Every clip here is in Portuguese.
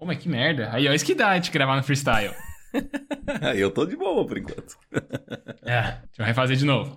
Ô, mas que merda. Aí, ó, isso que dá de gravar no freestyle. eu tô de boa por enquanto. é, deixa eu refazer de novo.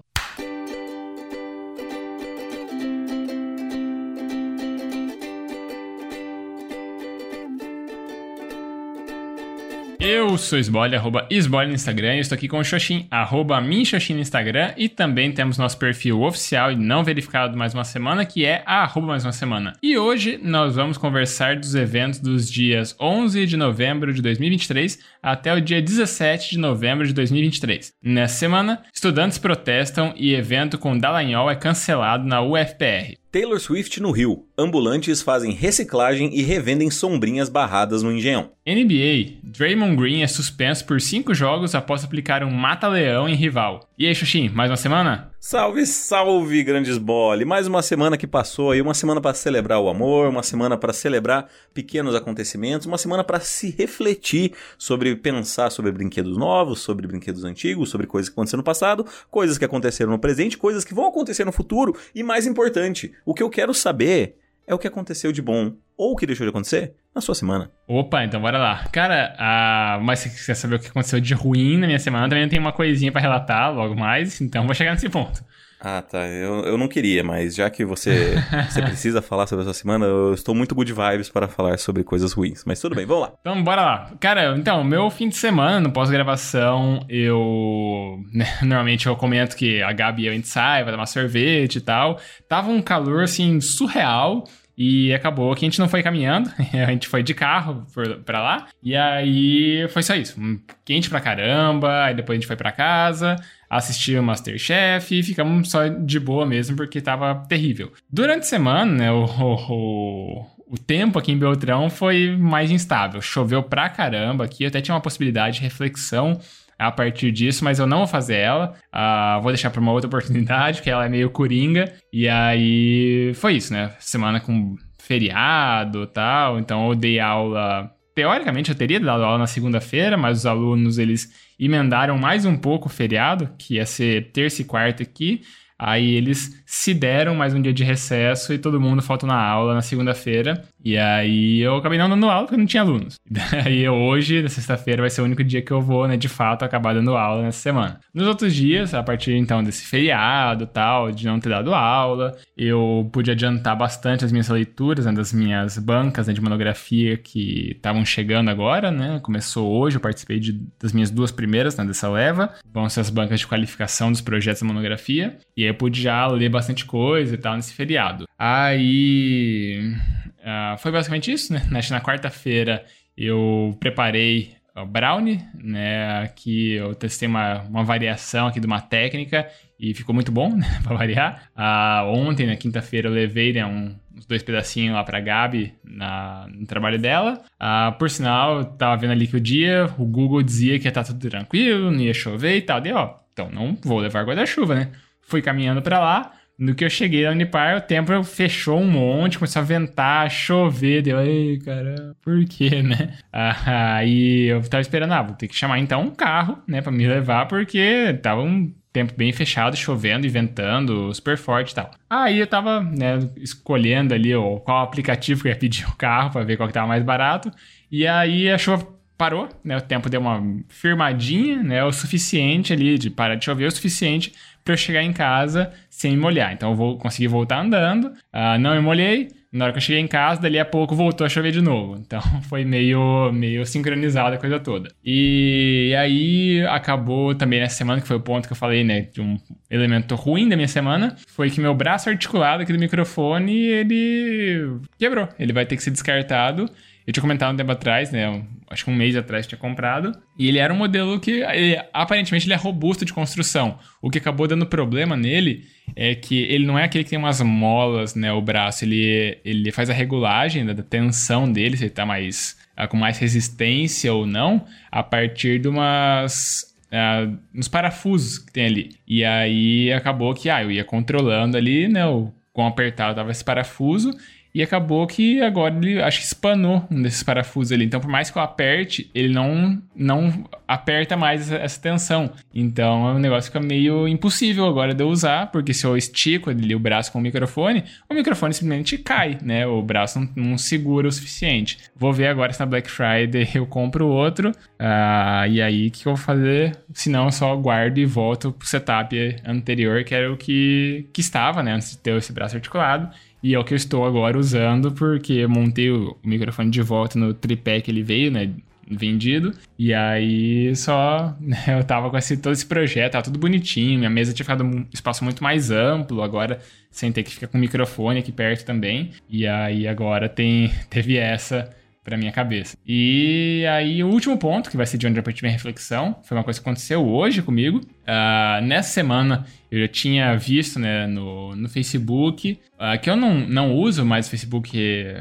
Eu sou Sbole, arroba Sbole no Instagram. Eu estou aqui com o Xoxin, arroba Minxoxin no Instagram. E também temos nosso perfil oficial e não verificado mais uma semana, que é arroba mais uma semana. E hoje nós vamos conversar dos eventos dos dias 11 de novembro de 2023 até o dia 17 de novembro de 2023. Nessa semana, estudantes protestam e evento com Dallagnol é cancelado na UFPR. Taylor Swift no Rio. Ambulantes fazem reciclagem e revendem sombrinhas barradas no Engenhão. NBA. Draymond Green é suspenso por cinco jogos após aplicar um mata-leão em rival. E aí, Xuxim, mais uma semana? Salve, salve, grandes bole! Mais uma semana que passou aí, uma semana para celebrar o amor, uma semana para celebrar pequenos acontecimentos, uma semana para se refletir sobre pensar sobre brinquedos novos, sobre brinquedos antigos, sobre coisas que aconteceram no passado, coisas que aconteceram no presente, coisas que vão acontecer no futuro e mais importante, o que eu quero saber é o que aconteceu de bom ou o que deixou de acontecer na sua semana. Opa, então bora lá. Cara, mas se você quer saber o que aconteceu de ruim na minha semana, também tem uma coisinha para relatar logo mais, então vou chegar nesse ponto. Ah, tá. Eu, eu não queria, mas já que você, você precisa falar sobre a sua semana, eu estou muito good vibes para falar sobre coisas ruins. Mas tudo bem, vamos lá. Então, bora lá. Cara, então, meu fim de semana, no pós-gravação, eu. Né, normalmente eu comento que a Gabi e a gente sai, vai tomar sorvete e tal. Tava um calor, assim, surreal. E acabou que a gente não foi caminhando, a gente foi de carro pra lá. E aí foi só isso. Quente pra caramba, aí depois a gente foi pra casa, assistiu o Masterchef e ficamos só de boa mesmo porque tava terrível. Durante a semana, né, o, o, o tempo aqui em Beltrão foi mais instável. Choveu pra caramba aqui, até tinha uma possibilidade de reflexão a partir disso, mas eu não vou fazer ela. Uh, vou deixar para uma outra oportunidade, que ela é meio coringa. E aí foi isso, né? Semana com feriado tal. Então eu dei aula. Teoricamente eu teria dado aula na segunda-feira, mas os alunos eles emendaram mais um pouco o feriado, que ia ser terça e quarta aqui. Aí eles se deram mais um dia de recesso e todo mundo faltou na aula na segunda-feira. E aí eu acabei não dando aula porque não tinha alunos. E daí hoje, na sexta-feira, vai ser o único dia que eu vou, né, de fato, acabar dando aula nessa semana. Nos outros dias, a partir então desse feriado tal, de não ter dado aula, eu pude adiantar bastante as minhas leituras, né, das minhas bancas né, de monografia que estavam chegando agora, né? Começou hoje, eu participei de, das minhas duas primeiras né, dessa leva. Vão ser as bancas de qualificação dos projetos da monografia. E aí eu pude já ler bastante coisa e tal nesse feriado. Aí. Uh, foi basicamente isso, né? Na quarta-feira eu preparei o brownie, né? Aqui eu testei uma, uma variação aqui de uma técnica e ficou muito bom, né? Pra variar. Uh, ontem, na quinta-feira, eu levei né, um, uns dois pedacinhos lá pra Gabi na, no trabalho dela. Uh, por sinal, eu tava vendo ali que o dia, o Google dizia que ia estar tá tudo tranquilo, não ia chover e tal. Deu, ó, então não vou levar guarda-chuva, né? Fui caminhando para lá. No que eu cheguei na Unipar, o tempo fechou um monte, começou a ventar, chover. Deu, ei, cara, por quê, né? Aí eu tava esperando, ah, vou ter que chamar então um carro, né, pra me levar, porque tava um tempo bem fechado, chovendo e ventando, super forte e tal. Aí eu tava, né, escolhendo ali ó, qual aplicativo que eu ia pedir o carro para ver qual que tava mais barato. E aí a chuva parou, né? O tempo deu uma firmadinha, né? O suficiente ali de parar de chover, o suficiente para eu chegar em casa sem me molhar. Então eu vou conseguir voltar andando, uh, não me molhei. Na hora que eu cheguei em casa, dali a pouco voltou a chover de novo. Então foi meio, meio sincronizada a coisa toda. E aí acabou também nessa semana, que foi o ponto que eu falei, né? De um elemento ruim da minha semana, foi que meu braço articulado aqui do microfone, ele quebrou. Ele vai ter que ser descartado. Eu tinha comentado um tempo atrás, né? Acho que um mês atrás tinha comprado. E ele era um modelo que, ele, aparentemente, ele é robusto de construção. O que acabou dando problema nele é que ele não é aquele que tem umas molas, né? O braço. Ele, ele faz a regulagem da, tensão dele, se ele tá mais, ah, com mais resistência ou não, a partir de umas Uh, nos parafusos que tem ali. E aí acabou que ah, eu ia controlando ali, né? O quão apertado tava esse parafuso E acabou que agora ele acho que espanou um desses parafusos ali. Então, por mais que eu aperte, ele não, não aperta mais essa tensão. Então, o negócio fica meio impossível agora de eu usar, porque se eu estico ali o braço com o microfone, o microfone simplesmente cai, né? O braço não, não segura o suficiente. Vou ver agora se na Black Friday eu compro outro. Uh, e aí, o que eu vou fazer? Se não, eu só guardo e volto pro setup anterior, que era o que, que estava, né? Antes de ter esse braço articulado. E é o que eu estou agora usando, porque montei o microfone de volta no tripé que ele veio, né? Vendido. E aí só né, eu tava com esse, todo esse projeto, tava tudo bonitinho. Minha mesa tinha ficado um espaço muito mais amplo. Agora, sem ter que ficar com o microfone aqui perto também. E aí agora tem, teve essa para minha cabeça. E aí, o último ponto, que vai ser de onde eu parti minha reflexão, foi uma coisa que aconteceu hoje comigo. Uh, nessa semana, eu já tinha visto né, no, no Facebook, uh, que eu não, não uso mais o Facebook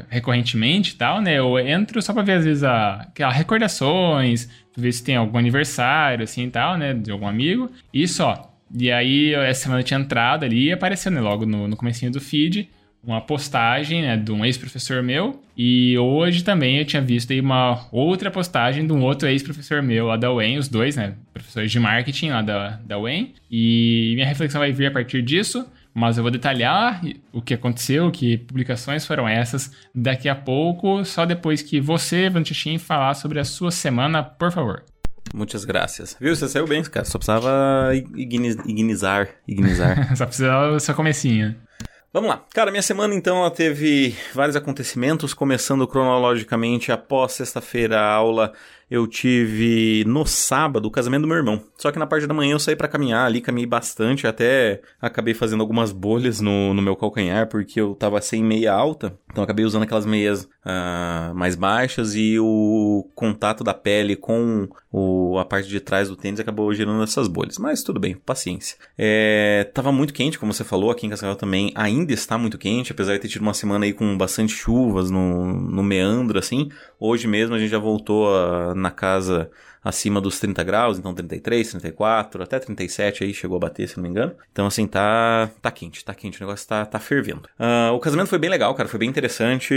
recorrentemente e tal, né? Eu entro só pra ver, às vezes, a, a recordações, ver se tem algum aniversário, assim e tal, né? De algum amigo, e só. E aí, essa semana eu tinha entrado ali e apareceu, né, logo no, no comecinho do feed, uma postagem né, de um ex-professor meu. E hoje também eu tinha visto aí uma outra postagem de um outro ex-professor meu lá da UEM, os dois, né? Professores de marketing lá da, da UEM. E minha reflexão vai vir a partir disso. Mas eu vou detalhar o que aconteceu, que publicações foram essas daqui a pouco, só depois que você, Vantichin, falar sobre a sua semana, por favor. Muitas graças. Viu? Você saiu bem, cara. Só precisava ignizar. Ignizar. só precisava só comecinho. Vamos lá. Cara, minha semana então ela teve vários acontecimentos, começando cronologicamente após sexta-feira a aula eu tive no sábado o casamento do meu irmão. Só que na parte da manhã eu saí para caminhar ali, caminhei bastante, até acabei fazendo algumas bolhas no, no meu calcanhar, porque eu tava sem meia alta, então acabei usando aquelas meias uh, mais baixas e o contato da pele com o, a parte de trás do tênis acabou gerando essas bolhas. Mas tudo bem, paciência. É, tava muito quente, como você falou, aqui em Cascavel também ainda está muito quente, apesar de ter tido uma semana aí com bastante chuvas no, no meandro, assim. Hoje mesmo a gente já voltou a na casa acima dos 30 graus, então 33, 34, até 37 aí chegou a bater, se não me engano. Então, assim, tá, tá quente, tá quente, o negócio tá, tá fervendo. Uh, o casamento foi bem legal, cara, foi bem interessante.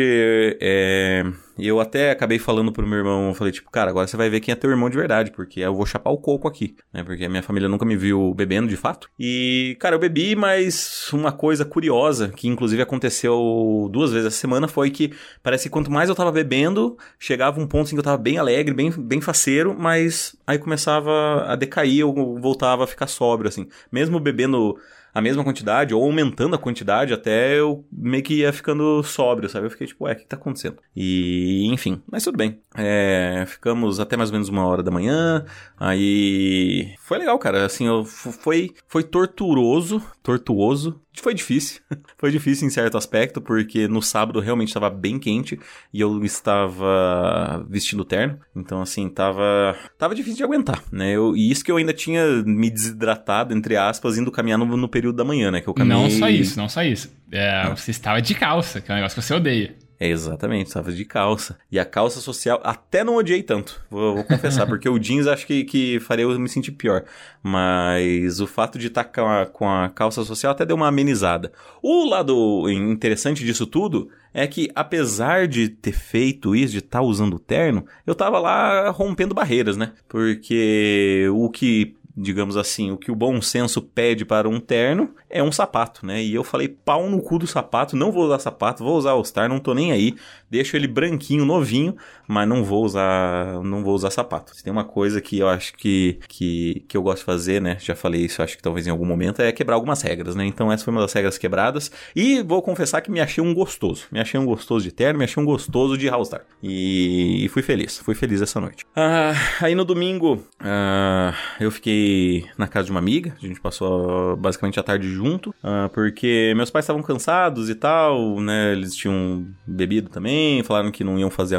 É, eu até acabei falando pro meu irmão, eu falei, tipo, cara, agora você vai ver quem é teu irmão de verdade, porque eu vou chapar o coco aqui, né? Porque a minha família nunca me viu bebendo de fato. E, cara, eu bebi, mas uma coisa curiosa, que inclusive aconteceu duas vezes essa semana, foi que parece que quanto mais eu tava bebendo, chegava um ponto em que eu tava bem alegre, bem, bem faceiro, mas aí começava a decair, eu voltava a ficar sóbrio, assim. Mesmo bebendo a mesma quantidade, ou aumentando a quantidade, até eu meio que ia ficando sóbrio, sabe? Eu fiquei tipo, ué, o que tá acontecendo? E, enfim, mas tudo bem. É, ficamos até mais ou menos uma hora da manhã, aí... Foi legal, cara, assim, eu, foi, foi torturoso, tortuoso, foi difícil. Foi difícil em certo aspecto, porque no sábado realmente estava bem quente e eu estava vestindo terno. Então, assim, tava, tava difícil de aguentar, né? Eu, e isso que eu ainda tinha me desidratado, entre aspas, indo caminhar no, no período da manhã, né? Que eu caminhei... Não só isso, não só isso. É, você estava de calça, que é um negócio que você odeia. É, exatamente, estava de calça. E a calça social, até não odiei tanto, vou, vou confessar, porque o jeans acho que, que faria eu me sentir pior. Mas o fato de estar tá com, a, com a calça social até deu uma amenizada. O lado interessante disso tudo é que, apesar de ter feito isso, de estar tá usando o terno, eu tava lá rompendo barreiras, né? Porque o que digamos assim, o que o bom senso pede para um terno é um sapato, né? E eu falei, pau no cu do sapato, não vou usar sapato, vou usar All-Star, não tô nem aí. Deixo ele branquinho, novinho, mas não vou usar, não vou usar sapato. Se tem uma coisa que eu acho que, que, que eu gosto de fazer, né? Já falei isso, acho que talvez em algum momento, é quebrar algumas regras, né? Então essa foi uma das regras quebradas. E vou confessar que me achei um gostoso. Me achei um gostoso de terno, me achei um gostoso de All-Star. E, e, fui feliz, fui feliz essa noite. Ah, aí no domingo, ah, eu fiquei na casa de uma amiga, a gente passou basicamente a tarde junto, ah, porque meus pais estavam cansados e tal, né? Eles tinham bebido também, falaram que não iam fazer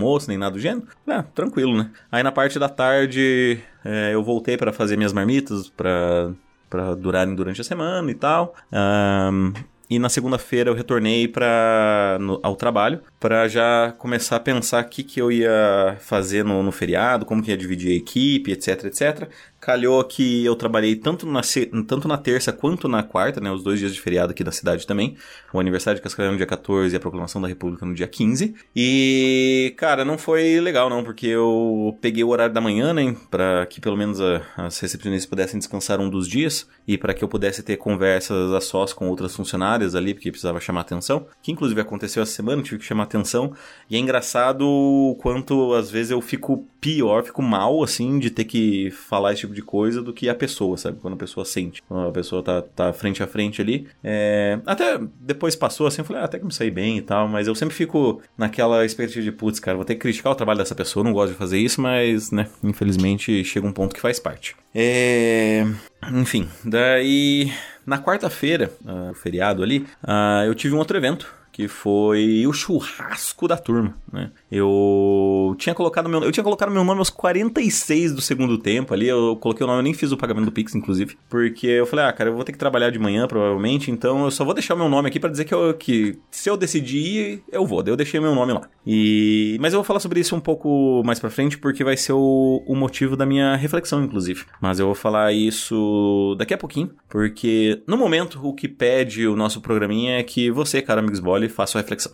almoço nem nada do gênero. Ah, tranquilo, né? Aí na parte da tarde é, eu voltei para fazer minhas marmitas para para durarem durante a semana e tal. Um, e na segunda-feira eu retornei para ao trabalho para já começar a pensar o que, que eu ia fazer no, no, feriado, como que ia dividir a equipe, etc, etc. calhou que eu trabalhei tanto na, tanto na terça quanto na quarta, né? Os dois dias de feriado aqui da cidade também. O aniversário de Cascavel no dia 14 e a proclamação da República no dia 15. E, cara, não foi legal não, porque eu peguei o horário da manhã, né? Pra que pelo menos a, as recepcionistas pudessem descansar um dos dias e para que eu pudesse ter conversas a sós com outras funcionárias ali, porque precisava chamar atenção. Que inclusive aconteceu essa semana, tive que chamar atenção. E é engraçado o quanto às vezes eu fico pior, fico mal, assim, de ter que falar esse tipo de coisa do que a pessoa, sabe? Quando a pessoa sente. Quando a pessoa tá, tá frente a frente ali. É... Até depois passou assim, eu falei, ah, até que me saí bem e tal, mas eu sempre fico naquela expectativa de, putz, cara, vou ter que criticar o trabalho dessa pessoa, não gosto de fazer isso, mas, né, infelizmente chega um ponto que faz parte. É... Enfim, daí na quarta-feira, uh, feriado ali, uh, eu tive um outro evento que foi o churrasco da turma, né? Eu tinha colocado meu, eu tinha colocado meu nome aos 46 do segundo tempo ali, eu coloquei o nome, eu nem fiz o pagamento do Pix, inclusive, porque eu falei, ah, cara, eu vou ter que trabalhar de manhã, provavelmente, então eu só vou deixar meu nome aqui para dizer que, eu, que se eu decidir, eu vou. Daí eu deixei meu nome lá. E... Mas eu vou falar sobre isso um pouco mais pra frente, porque vai ser o, o motivo da minha reflexão, inclusive. Mas eu vou falar isso daqui a pouquinho, porque no momento o que pede o nosso programinha é que você, cara, Amigos Bolle, faça a reflexão.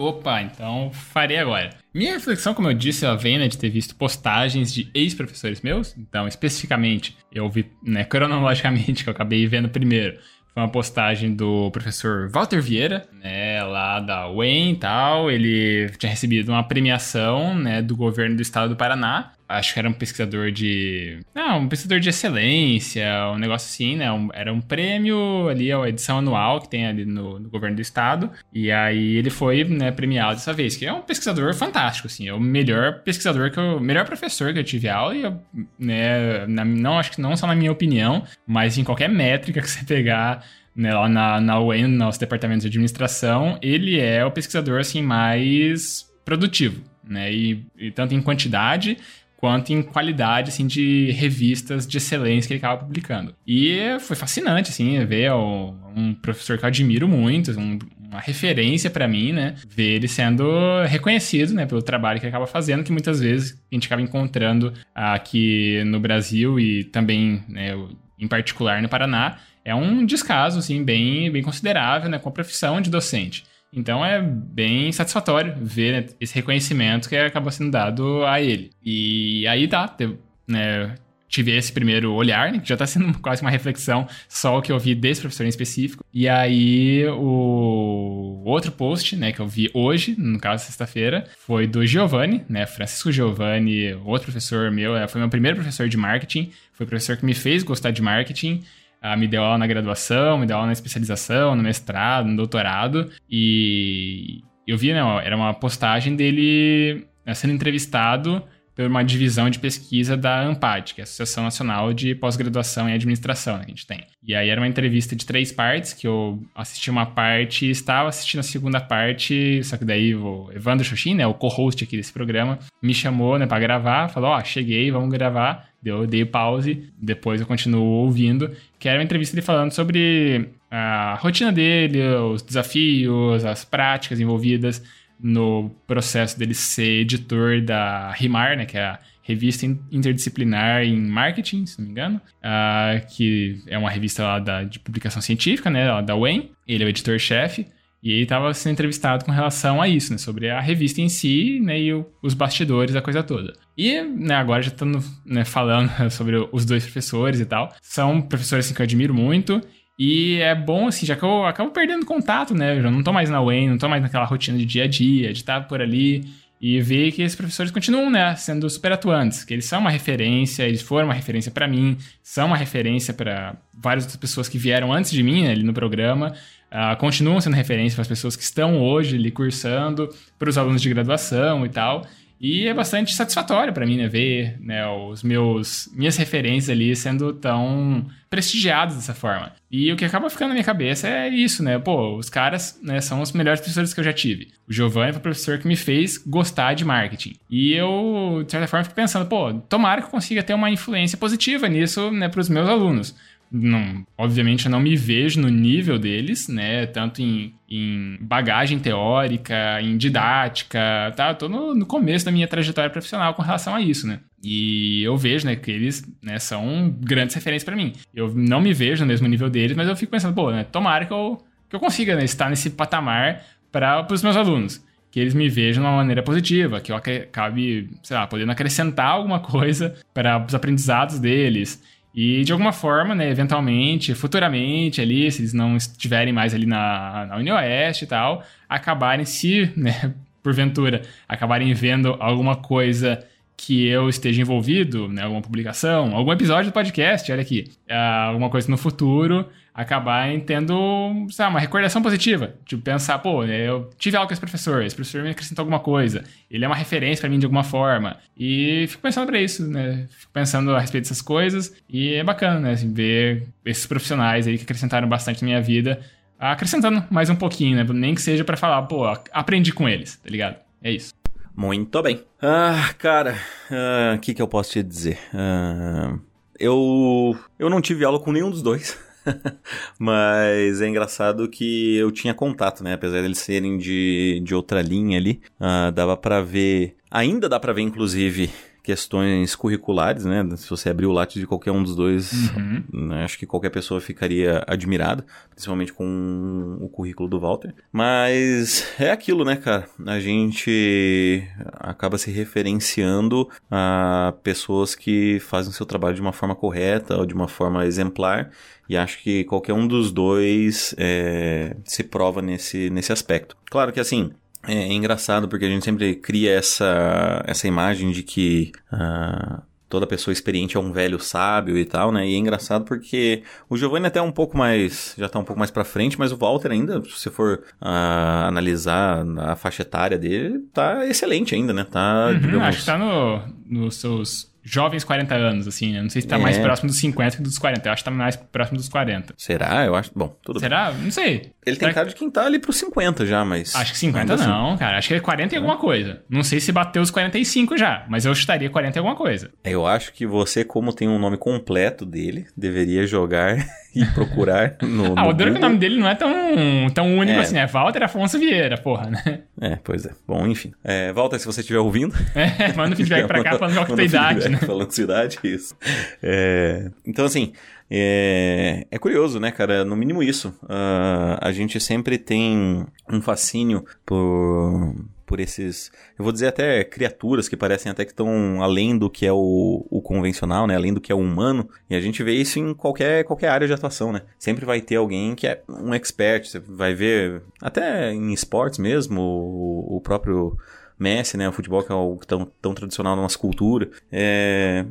Opa, então farei agora. Minha reflexão, como eu disse, ela vem né, de ter visto postagens de ex-professores meus. Então, especificamente, eu vi né, cronologicamente, que eu acabei vendo primeiro. Foi uma postagem do professor Walter Vieira, né, lá da UEM e tal. Ele tinha recebido uma premiação, né, do governo do estado do Paraná acho que era um pesquisador de. Não, um pesquisador de excelência, um negócio assim, né? Um, era um prêmio ali, a edição anual que tem ali no, no, governo do estado. E aí ele foi né, premiado dessa vez, que é um pesquisador fantástico, assim. É o melhor pesquisador que eu. melhor professor que eu tive aula, e eu, né, na, não acho que não só na minha opinião, mas em qualquer métrica que você pegar. Né, lá na, na UEM, nos departamentos de administração, ele é o pesquisador assim mais produtivo, né? E, e tanto em quantidade quanto em qualidade assim de revistas de excelência que ele acaba publicando. E foi fascinante assim ver um professor que eu admiro muito, um, uma referência para mim, né? Ver ele sendo reconhecido, né, pelo trabalho que ele acaba fazendo, que muitas vezes a gente acaba encontrando aqui no Brasil e também, né, em particular no Paraná, é um descaso assim bem bem considerável, né, com a profissão de docente. Então é bem satisfatório ver né, esse reconhecimento que acabou sendo dado a ele. E aí tá, né, tive esse primeiro olhar, né, que já está sendo quase uma reflexão só o que eu vi desse professor em específico. E aí o outro post, né, que eu vi hoje, no caso sexta-feira, foi do Giovanni, né, Francisco Giovanni, outro professor meu, é, foi meu primeiro professor de marketing, foi o professor que me fez gostar de marketing. Uh, me deu aula na graduação, me deu aula na especialização, no mestrado, no doutorado. E eu vi, né, era uma postagem dele né, sendo entrevistado por uma divisão de pesquisa da ANPAD, que é a Associação Nacional de Pós-Graduação em Administração né, que a gente tem. E aí era uma entrevista de três partes, que eu assisti uma parte e estava assistindo a segunda parte, só que daí o Evandro Xoxin, né, o co-host aqui desse programa, me chamou né, para gravar, falou, ó, oh, cheguei, vamos gravar. Eu dei pause, depois eu continuo ouvindo, que era uma entrevista dele falando sobre a rotina dele, os desafios, as práticas envolvidas no processo dele ser editor da RIMAR, né, que é a revista interdisciplinar em marketing, se não me engano, uh, que é uma revista lá da, de publicação científica, né, da UEM. Ele é o editor-chefe. E ele estava sendo entrevistado com relação a isso, né? Sobre a revista em si, né? E o, os bastidores da coisa toda. E, né, agora já estando né, falando sobre os dois professores e tal. São professores, assim, que eu admiro muito. E é bom, assim, já que eu acabo perdendo contato, né? Eu já não tô mais na UEM, não tô mais naquela rotina de dia a dia, de estar por ali e ver que esses professores continuam, né, sendo super atuantes, que eles são uma referência, eles foram uma referência para mim, são uma referência para várias outras pessoas que vieram antes de mim né, ali no programa, uh, continuam sendo referência para as pessoas que estão hoje ali cursando, para os alunos de graduação e tal. E é bastante satisfatório para mim, né, ver né, os meus minhas referências ali sendo tão prestigiados dessa forma. E o que acaba ficando na minha cabeça é isso, né? Pô, os caras né, são os melhores professores que eu já tive. O Giovanni foi o professor que me fez gostar de marketing. E eu, de certa forma, fico pensando, pô, tomara que eu consiga ter uma influência positiva nisso, né, para os meus alunos não, obviamente eu não me vejo no nível deles, né? Tanto em, em bagagem teórica, em didática, tá? Tô no, no, começo da minha trajetória profissional com relação a isso, né? E eu vejo, né, que eles né, são grandes referências para mim. Eu não me vejo no mesmo nível deles, mas eu fico pensando, pô, né, tomara que eu, que eu consiga né, estar nesse patamar para os meus alunos. Que eles me vejam de uma maneira positiva, que eu acabe, sei lá, podendo acrescentar alguma coisa para os aprendizados deles. E de alguma forma, né, eventualmente, futuramente ali, se eles não estiverem mais ali na, na UniOeste e tal, acabarem se, né, porventura, acabarem vendo alguma coisa que eu esteja envolvido, né, alguma publicação, algum episódio do podcast, olha aqui, uh, alguma coisa no futuro, acabar tendo, sabe, uma recordação positiva. Tipo, pensar, pô, eu tive aula com esse professor, esse professor me acrescentou alguma coisa, ele é uma referência para mim de alguma forma. E fico pensando para isso, né? Fico pensando a respeito dessas coisas e é bacana, né, assim, ver esses profissionais aí que acrescentaram bastante na minha vida, acrescentando mais um pouquinho, né? Nem que seja para falar, pô, aprendi com eles, tá ligado? É isso. Muito bem. Ah, cara, o ah, que, que eu posso te dizer? Ah, eu, eu não tive aula com nenhum dos dois. Mas é engraçado que eu tinha contato, né? Apesar deles serem de, de outra linha ali, uh, dava para ver. Ainda dá para ver, inclusive, questões curriculares, né? Se você abrir o lápis de qualquer um dos dois, uhum. né? acho que qualquer pessoa ficaria admirada, principalmente com o currículo do Walter. Mas é aquilo, né, cara? A gente acaba se referenciando a pessoas que fazem o seu trabalho de uma forma correta ou de uma forma exemplar. E acho que qualquer um dos dois é, se prova nesse, nesse aspecto. Claro que assim, é, é, engraçado porque a gente sempre cria essa, essa imagem de que uh, toda pessoa experiente é um velho sábio e tal, né? E é engraçado porque o Giovanni até um pouco mais, já tá um pouco mais pra frente, mas o Walter ainda, se você for uh, analisar a faixa etária dele, tá excelente ainda, né? Tá, uhum, digamos... Acho que tá no, nos seus jovens 40 anos, assim, né? Não sei se tá é. mais próximo dos 50 que dos 40. Eu acho que tá mais próximo dos 40. Será? Eu acho. Bom, tudo Será? bem. Não sei. Ele tem cara de quem tá ali pros 50 já, mas. Acho que 50 não, assim. cara. Acho que é 40 e alguma coisa. Não sei se bateu os 45 já, mas eu estaria 40 e alguma coisa. Eu acho que você, como tem um nome completo dele, deveria jogar e procurar no. ah, no o duro que o nome dele não é tão, tão único é. assim, é Walter Afonso Vieira, porra, né? É, pois é. Bom, enfim. É, Walter, se você estiver ouvindo. É, manda feedback pra cá falando qual que é a tua idade, né? Falando sua idade, isso. É, então, assim. É, é, curioso, né, cara? No mínimo isso. Uh, a gente sempre tem um fascínio por, por esses, eu vou dizer até criaturas que parecem até que estão além do que é o, o convencional, né? Além do que é o humano. E a gente vê isso em qualquer, qualquer área de atuação, né? Sempre vai ter alguém que é um expert. Você vai ver, até em esportes mesmo, o, o próprio Messi, né? O futebol que é algo tão, tão tradicional na nossa cultura. É...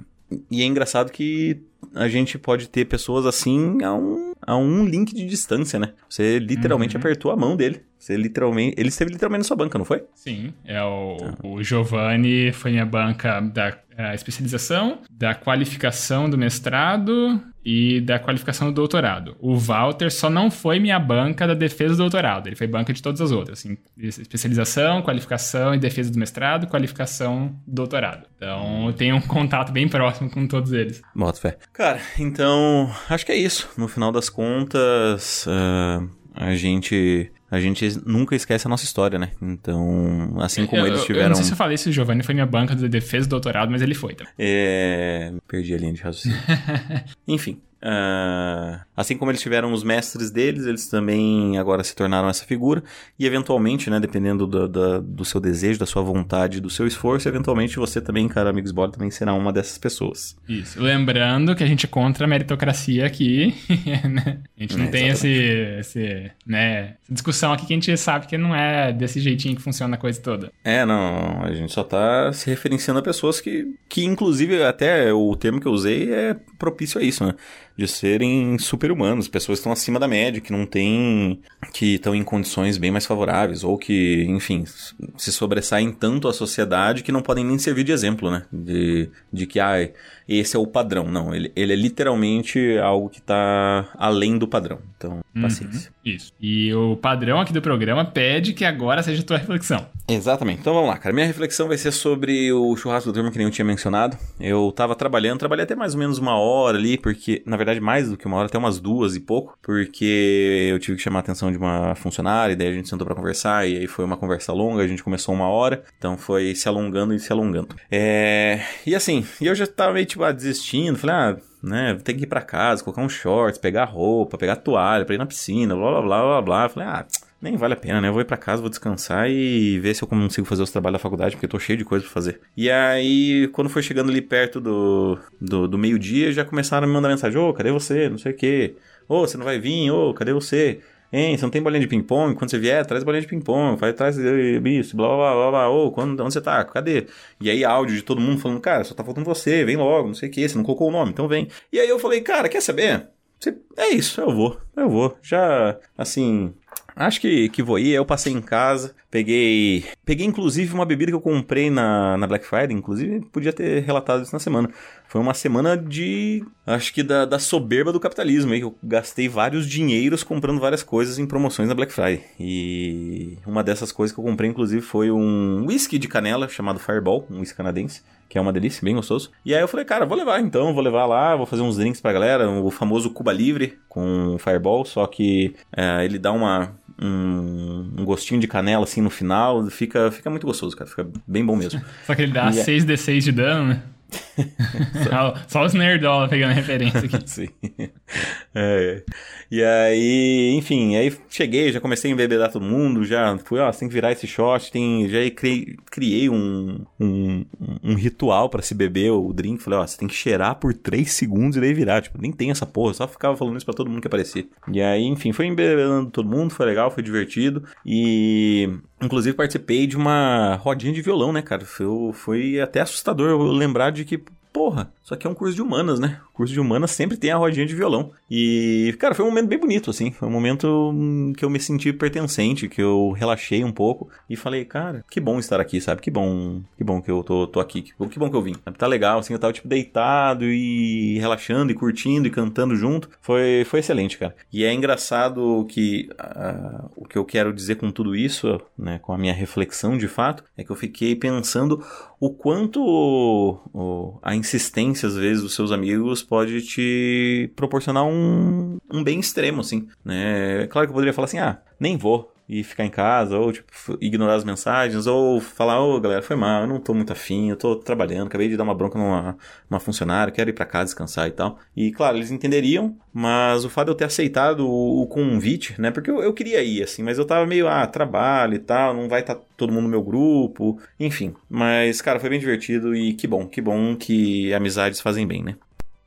E é engraçado que a gente pode ter pessoas assim a um, a um link de distância, né? Você literalmente uhum. apertou a mão dele. Você literalmente. Ele esteve literalmente na sua banca, não foi? Sim. É o, ah. o Giovanni foi minha banca da é, especialização, da qualificação do mestrado e da qualificação do doutorado. O Walter só não foi minha banca da defesa do doutorado. Ele foi banca de todas as outras. Assim, especialização, qualificação e defesa do mestrado, qualificação do doutorado. Então eu tenho um contato bem próximo com todos eles. Boto fé. Cara, então acho que é isso. No final das contas, uh, a gente a gente nunca esquece a nossa história, né? Então, assim como eu, eles tiveram. Eu não sei se eu falei se o Giovanni foi minha banca de defesa do doutorado, mas ele foi. Tá? É. Perdi a linha de raciocínio. Enfim. Uh, assim como eles tiveram os mestres deles, eles também agora se tornaram essa figura. E eventualmente, né, dependendo do, do, do seu desejo, da sua vontade, do seu esforço, eventualmente você também, cara, amigos bola, também será uma dessas pessoas. Isso. Lembrando que a gente é contra a meritocracia aqui. Né? A gente não é, tem esse, esse, né, essa discussão aqui que a gente sabe que não é desse jeitinho que funciona a coisa toda. É, não. A gente só tá se referenciando a pessoas que, que inclusive, até o termo que eu usei é propício a isso, né? De serem super-humanos, pessoas que estão acima da média, que não têm. que estão em condições bem mais favoráveis, ou que, enfim, se sobressaem tanto à sociedade que não podem nem servir de exemplo, né? De, de que, ah, esse é o padrão. Não, ele, ele é literalmente algo que está além do padrão. Então, uhum. paciência. Isso. E o padrão aqui do programa pede que agora seja a tua reflexão. Exatamente. Então vamos lá, cara. Minha reflexão vai ser sobre o churrasco do turma que nem eu tinha mencionado. Eu tava trabalhando, trabalhei até mais ou menos uma hora ali, porque, na verdade, mais do que uma hora, até umas duas e pouco, porque eu tive que chamar a atenção de uma funcionária, e daí a gente sentou para conversar, e aí foi uma conversa longa, a gente começou uma hora, então foi se alongando e se alongando. É... E assim, eu já tava meio tipo, ah, desistindo, falei, ah, né, tem que ir para casa, colocar um shorts, pegar roupa, pegar toalha pra ir na piscina, blá blá blá blá blá. Falei, ah nem vale a pena, né? Eu vou ir pra casa, vou descansar e ver se eu consigo fazer os trabalhos da faculdade, porque eu tô cheio de coisa pra fazer. E aí, quando foi chegando ali perto do, do, do meio-dia, já começaram a me mandar mensagem: Ô, oh, cadê você? Não sei o quê. Ô, oh, você não vai vir? Ô, oh, cadê você? Hein, você não tem bolinha de ping-pong? Quando você vier, traz bolinha de ping-pong, vai atrás isso, blá blá blá blá. Ô, quando, onde você tá? Cadê? E aí, áudio de todo mundo falando: Cara, só tá faltando você, vem logo, não sei o que, você não colocou o nome, então vem. E aí eu falei: Cara, quer saber? É isso, eu vou, eu vou. Já, assim, Acho que, que vou ir. Eu passei em casa, peguei. Peguei inclusive uma bebida que eu comprei na, na Black Friday. Inclusive, podia ter relatado isso na semana. Foi uma semana de. Acho que da, da soberba do capitalismo aí. Eu gastei vários dinheiros comprando várias coisas em promoções na Black Friday. E uma dessas coisas que eu comprei, inclusive, foi um whisky de canela chamado Fireball, um whisky canadense que é uma delícia, bem gostoso. E aí eu falei, cara, vou levar então, vou levar lá, vou fazer uns drinks pra galera, o famoso Cuba Livre com Fireball, só que é, ele dá uma, um, um, gostinho de canela assim no final, fica, fica muito gostoso, cara, fica bem bom mesmo. só que ele dá e 6d6 é de dano, né? Só os nerdola pegando referência aqui. Sim. É. E aí, enfim, aí cheguei, já comecei a embebedar todo mundo, já fui, ó, você tem que virar esse shot, tem, já criei, criei um, um, um ritual para se beber o drink, falei, ó, você tem que cheirar por 3 segundos e daí virar, tipo, nem tem essa porra, só ficava falando isso pra todo mundo que aparecia. E aí, enfim, foi embebedando todo mundo, foi legal, foi divertido, e Inclusive participei de uma rodinha de violão, né, cara? Foi, foi até assustador eu lembrar de que porra, só que é um curso de humanas, né? O curso de humanas sempre tem a rodinha de violão. E, cara, foi um momento bem bonito, assim. Foi um momento hum, que eu me senti pertencente, que eu relaxei um pouco e falei, cara, que bom estar aqui, sabe? Que bom, que bom que eu tô, tô aqui, que, que bom que eu vim. Tá legal, assim, eu tava, tipo, deitado e relaxando e curtindo e cantando junto. Foi, foi excelente, cara. E é engraçado que uh, o que eu quero dizer com tudo isso, né, com a minha reflexão de fato, é que eu fiquei pensando o quanto o, a insistência, às vezes, dos seus amigos pode te proporcionar um, um bem extremo, assim, né? É claro que eu poderia falar assim, ah, nem vou, e ficar em casa, ou tipo, ignorar as mensagens, ou falar, ô oh, galera, foi mal, eu não tô muito afim, eu tô trabalhando, acabei de dar uma bronca numa, numa funcionária, quero ir para casa descansar e tal. E claro, eles entenderiam, mas o fato de eu ter aceitado o, o convite, né, porque eu, eu, queria ir, assim, mas eu tava meio, ah, trabalho e tal, não vai estar tá todo mundo no meu grupo, enfim. Mas, cara, foi bem divertido e que bom, que bom que amizades fazem bem, né?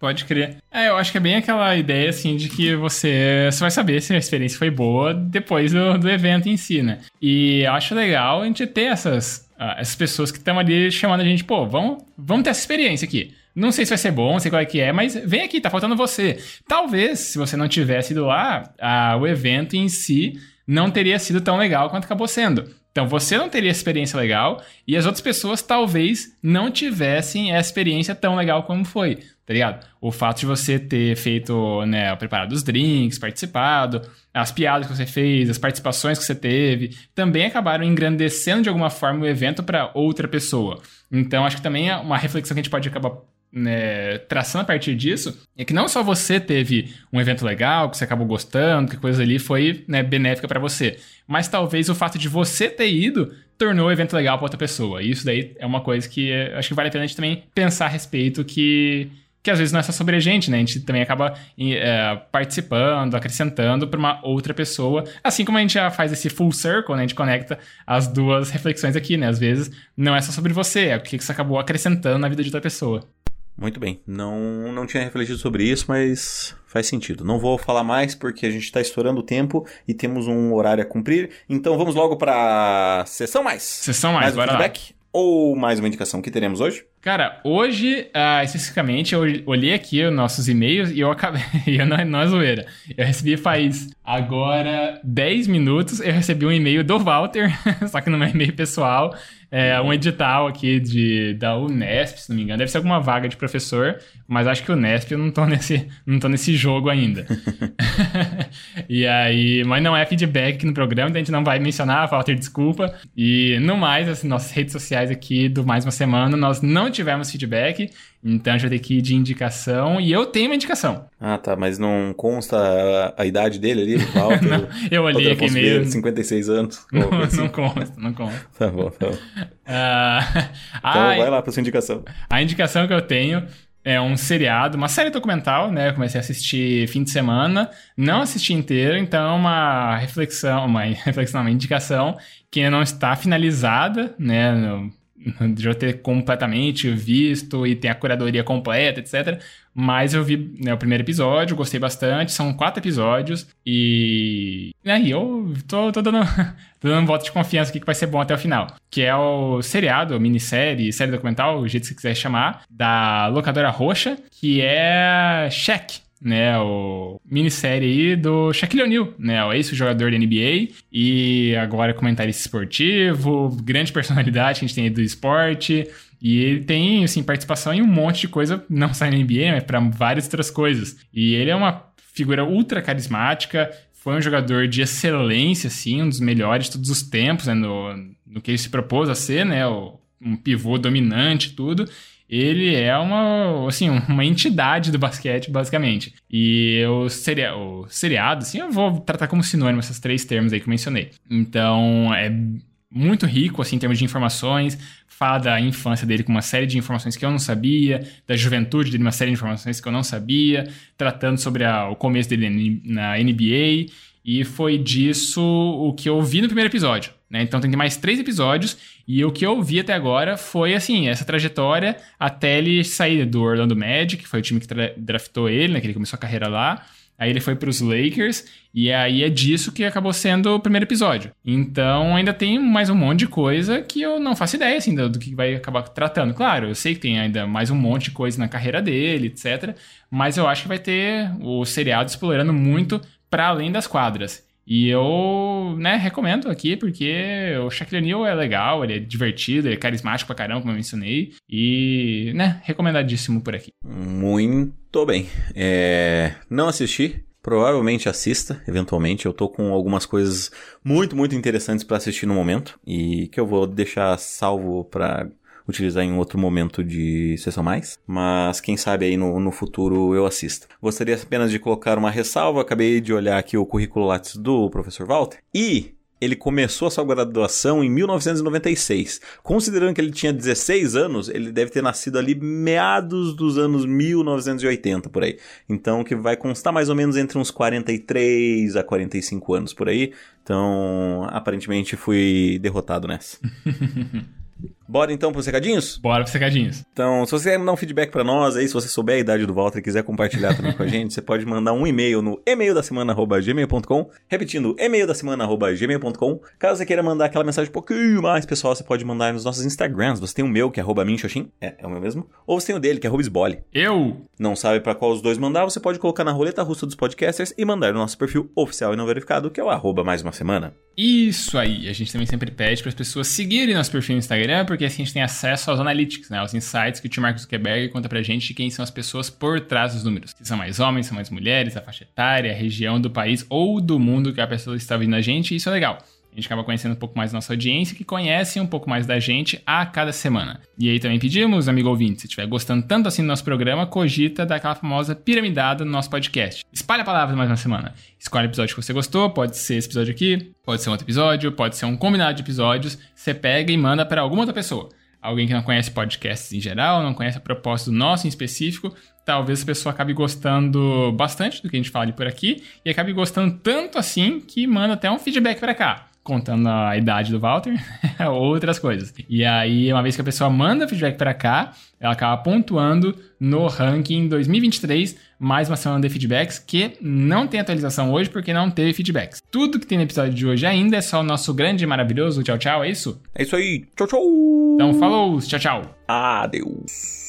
Pode crer. É, eu acho que é bem aquela ideia, assim, de que você, você vai saber se a experiência foi boa depois do, do evento em si, né? E eu acho legal a gente ter essas, uh, essas pessoas que estão ali chamando a gente, pô, vamos, vamos ter essa experiência aqui. Não sei se vai ser bom, não sei qual é que é, mas vem aqui, tá faltando você. Talvez, se você não tivesse ido lá, o evento em si não teria sido tão legal quanto acabou sendo. Então você não teria experiência legal e as outras pessoas talvez não tivessem essa experiência tão legal como foi, tá ligado? O fato de você ter feito, né, preparado os drinks, participado, as piadas que você fez, as participações que você teve, também acabaram engrandecendo de alguma forma o evento para outra pessoa. Então acho que também é uma reflexão que a gente pode acabar né, traçando a partir disso, é que não só você teve um evento legal, que você acabou gostando, que coisa ali foi né, benéfica para você, mas talvez o fato de você ter ido tornou o evento legal para outra pessoa. E isso daí é uma coisa que é, acho que vale a pena a gente também pensar a respeito que que às vezes não é só sobre a gente, né? A gente também acaba é, participando, acrescentando para uma outra pessoa. Assim como a gente já faz esse full circle, né? A gente conecta as duas reflexões aqui, né? Às vezes não é só sobre você, é o que você acabou acrescentando na vida de outra pessoa. Muito bem. Não, não tinha refletido sobre isso, mas faz sentido. Não vou falar mais porque a gente está estourando o tempo e temos um horário a cumprir. Então vamos logo para sessão mais. Sessão mais, mais um feedback lá. ou mais uma indicação que teremos hoje? Cara, hoje, uh, especificamente, eu olhei aqui os nossos e-mails e eu acabei. eu não, não é zoeira. Eu recebi faz agora 10 minutos, eu recebi um e-mail do Walter, só que no meu e-mail pessoal, é, um edital aqui de, da Unesp, se não me engano. Deve ser alguma vaga de professor, mas acho que o Unesp eu não tô nesse, não tô nesse jogo ainda. e aí, mas não é feedback aqui no programa, então a gente não vai mencionar, Walter, desculpa. E no mais, as nossas redes sociais aqui do Mais Uma Semana, nós não tivemos feedback. Então a gente vai ter que ir de indicação. E eu tenho uma indicação. Ah, tá. Mas não consta a, a idade dele ali, Walter? não, eu olhei aqui meio... 56 anos. Não, assim. não consta, não consta. tá bom, tá bom. Uh, então a, vai lá pra sua indicação. A indicação que eu tenho é um seriado, uma série documental, né? Eu comecei a assistir fim de semana, não assisti inteiro, então é uma reflexão, uma reflexão, uma indicação que não está finalizada, né? No, eu ter completamente visto e ter a curadoria completa, etc. Mas eu vi né, o primeiro episódio, gostei bastante. São quatro episódios e. Né, eu tô, tô, dando, tô dando um voto de confiança aqui que vai ser bom até o final. Que é o seriado, minissérie, série documental, o jeito que você quiser chamar, da locadora roxa, que é Check né, o minissérie aí do Shaquille O'Neal, né, o ex-jogador da NBA e agora comentarista esportivo, grande personalidade que a gente tem aí do esporte. E ele tem, assim, participação em um monte de coisa, não só na NBA, mas para várias outras coisas. E ele é uma figura ultra carismática, foi um jogador de excelência, assim, um dos melhores de todos os tempos, né, no, no que ele se propôs a ser, né, o, um pivô dominante tudo ele é uma, assim, uma entidade do basquete, basicamente. E o, seria, o seriado, assim, eu vou tratar como sinônimo esses três termos aí que eu mencionei. Então, é muito rico, assim, em termos de informações. Fala da infância dele com uma série de informações que eu não sabia, da juventude dele, uma série de informações que eu não sabia, tratando sobre a, o começo dele na NBA. E foi disso o que eu vi no primeiro episódio. Né? Então tem mais três episódios e o que eu vi até agora foi assim, essa trajetória até ele sair do Orlando Magic, que foi o time que draftou ele, né? Que ele começou a carreira lá. Aí ele foi para os Lakers e aí é disso que acabou sendo o primeiro episódio. Então ainda tem mais um monte de coisa que eu não faço ideia assim do, do que vai acabar tratando. Claro, eu sei que tem ainda mais um monte de coisa na carreira dele, etc. Mas eu acho que vai ter o seriado explorando muito para além das quadras. E eu, né, recomendo aqui porque o Shaquille O'Neal é legal, ele é divertido, ele é carismático pra caramba, como eu mencionei. E, né, recomendadíssimo por aqui. Muito bem. É... Não assisti, Provavelmente assista, eventualmente. Eu tô com algumas coisas muito, muito interessantes para assistir no momento e que eu vou deixar salvo para utilizar em outro momento de sessão mais, mas quem sabe aí no, no futuro eu assista. Gostaria apenas de colocar uma ressalva, acabei de olhar aqui o currículo Lattes do professor Walter, e ele começou a sua graduação em 1996. Considerando que ele tinha 16 anos, ele deve ter nascido ali meados dos anos 1980 por aí. Então, que vai constar mais ou menos entre uns 43 a 45 anos por aí. Então, aparentemente fui derrotado nessa. Bora então pros recadinhos? Bora pros recadinhos. Então, se você quer mandar um feedback para nós aí, se você souber a idade do Walter e quiser compartilhar também com a gente, você pode mandar um e-mail no e-mail da semana@gmail.com, repetindo, e-mail da semana@gmail.com. Caso você queira mandar aquela mensagem um pouquinho mais pessoal, você pode mandar nos nossos Instagrams. Você tem o meu, que é arroba minxoxin, é, é o meu mesmo, ou você tem o dele, que é arroba Eu! Não sabe para qual os dois mandar, você pode colocar na roleta russa dos podcasters e mandar no nosso perfil oficial e não verificado, que é o arroba mais uma semana. Isso aí, a gente também sempre pede para as pessoas seguirem nosso perfil no Instagram, porque assim a gente tem acesso aos analytics, né, aos insights que o tio Marcos Zuckerberg conta pra gente de quem são as pessoas por trás dos números. Se são mais homens, são mais mulheres, a faixa etária, a região do país ou do mundo que a pessoa está vindo a gente, isso é legal. A gente acaba conhecendo um pouco mais nossa audiência, que conhece um pouco mais da gente a cada semana. E aí também pedimos, amigo ouvinte, se estiver gostando tanto assim do nosso programa, cogita daquela famosa piramidada no nosso podcast. Espalhe a palavra mais uma semana. Escolhe o episódio que você gostou, pode ser esse episódio aqui, pode ser um outro episódio, pode ser um combinado de episódios. Você pega e manda para alguma outra pessoa. Alguém que não conhece podcasts em geral, não conhece a proposta do nosso em específico, talvez a pessoa acabe gostando bastante do que a gente fala por aqui e acabe gostando tanto assim que manda até um feedback para cá. Contando a idade do Walter, outras coisas. E aí, uma vez que a pessoa manda feedback para cá, ela acaba pontuando no ranking 2023, mais uma semana de feedbacks, que não tem atualização hoje porque não teve feedbacks. Tudo que tem no episódio de hoje ainda é só o nosso grande e maravilhoso tchau tchau, é isso? É isso aí. Tchau, tchau. Então falou, tchau tchau. Adeus.